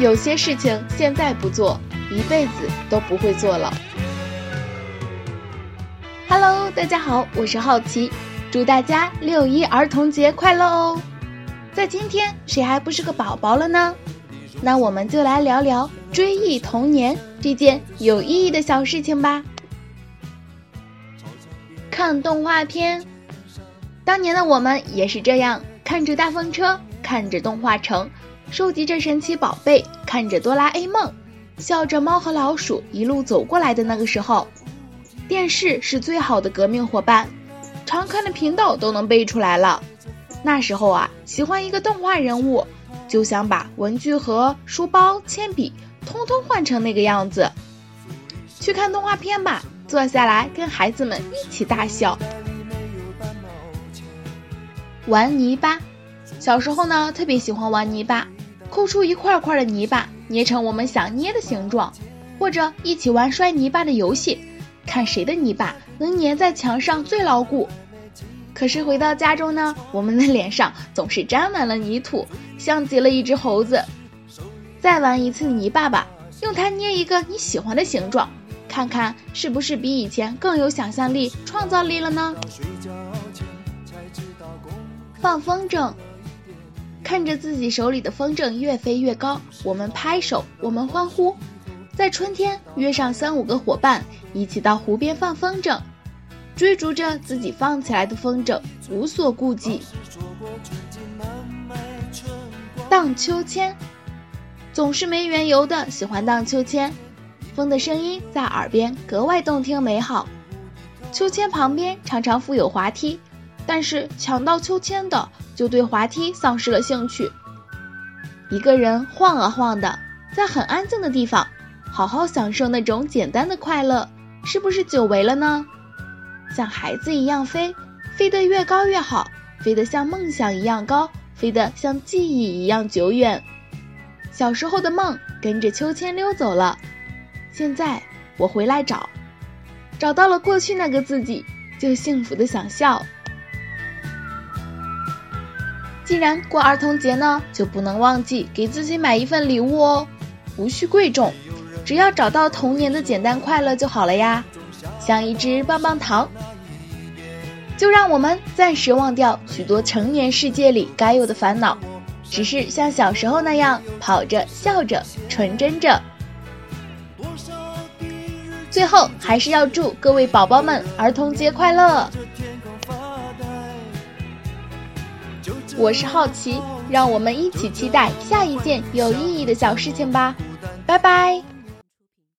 有些事情现在不做，一辈子都不会做了。Hello，大家好，我是好奇，祝大家六一儿童节快乐哦！在今天，谁还不是个宝宝了呢？那我们就来聊聊追忆童年这件有意义的小事情吧。看动画片，当年的我们也是这样，看着大风车，看着动画城。收集着神奇宝贝，看着哆啦 A 梦，笑着猫和老鼠一路走过来的那个时候，电视是最好的革命伙伴，常看的频道都能背出来了。那时候啊，喜欢一个动画人物，就想把文具盒、书包、铅笔通通换成那个样子。去看动画片吧，坐下来跟孩子们一起大笑。玩泥巴，小时候呢，特别喜欢玩泥巴。抠出一块块的泥巴，捏成我们想捏的形状，或者一起玩摔泥巴的游戏，看谁的泥巴能粘在墙上最牢固。可是回到家中呢，我们的脸上总是沾满了泥土，像极了一只猴子。再玩一次泥巴吧，用它捏一个你喜欢的形状，看看是不是比以前更有想象力、创造力了呢？放风筝。看着自己手里的风筝越飞越高，我们拍手，我们欢呼。在春天，约上三五个伙伴，一起到湖边放风筝，追逐着自己放起来的风筝，无所顾忌。荡秋千，总是没缘由的喜欢荡秋千，风的声音在耳边格外动听美好。秋千旁边常常附有滑梯。但是抢到秋千的就对滑梯丧失了兴趣。一个人晃啊晃的，在很安静的地方，好好享受那种简单的快乐，是不是久违了呢？像孩子一样飞，飞得越高越好，飞得像梦想一样高，飞得像记忆一样久远。小时候的梦跟着秋千溜走了，现在我回来找，找到了过去那个自己，就幸福的想笑。既然过儿童节呢，就不能忘记给自己买一份礼物哦，无需贵重，只要找到童年的简单快乐就好了呀，像一支棒棒糖。就让我们暂时忘掉许多成年世界里该有的烦恼，只是像小时候那样跑着、笑着、纯真着。最后，还是要祝各位宝宝们儿童节快乐！我是好奇，让我们一起期待下一件有意义的小事情吧，拜拜。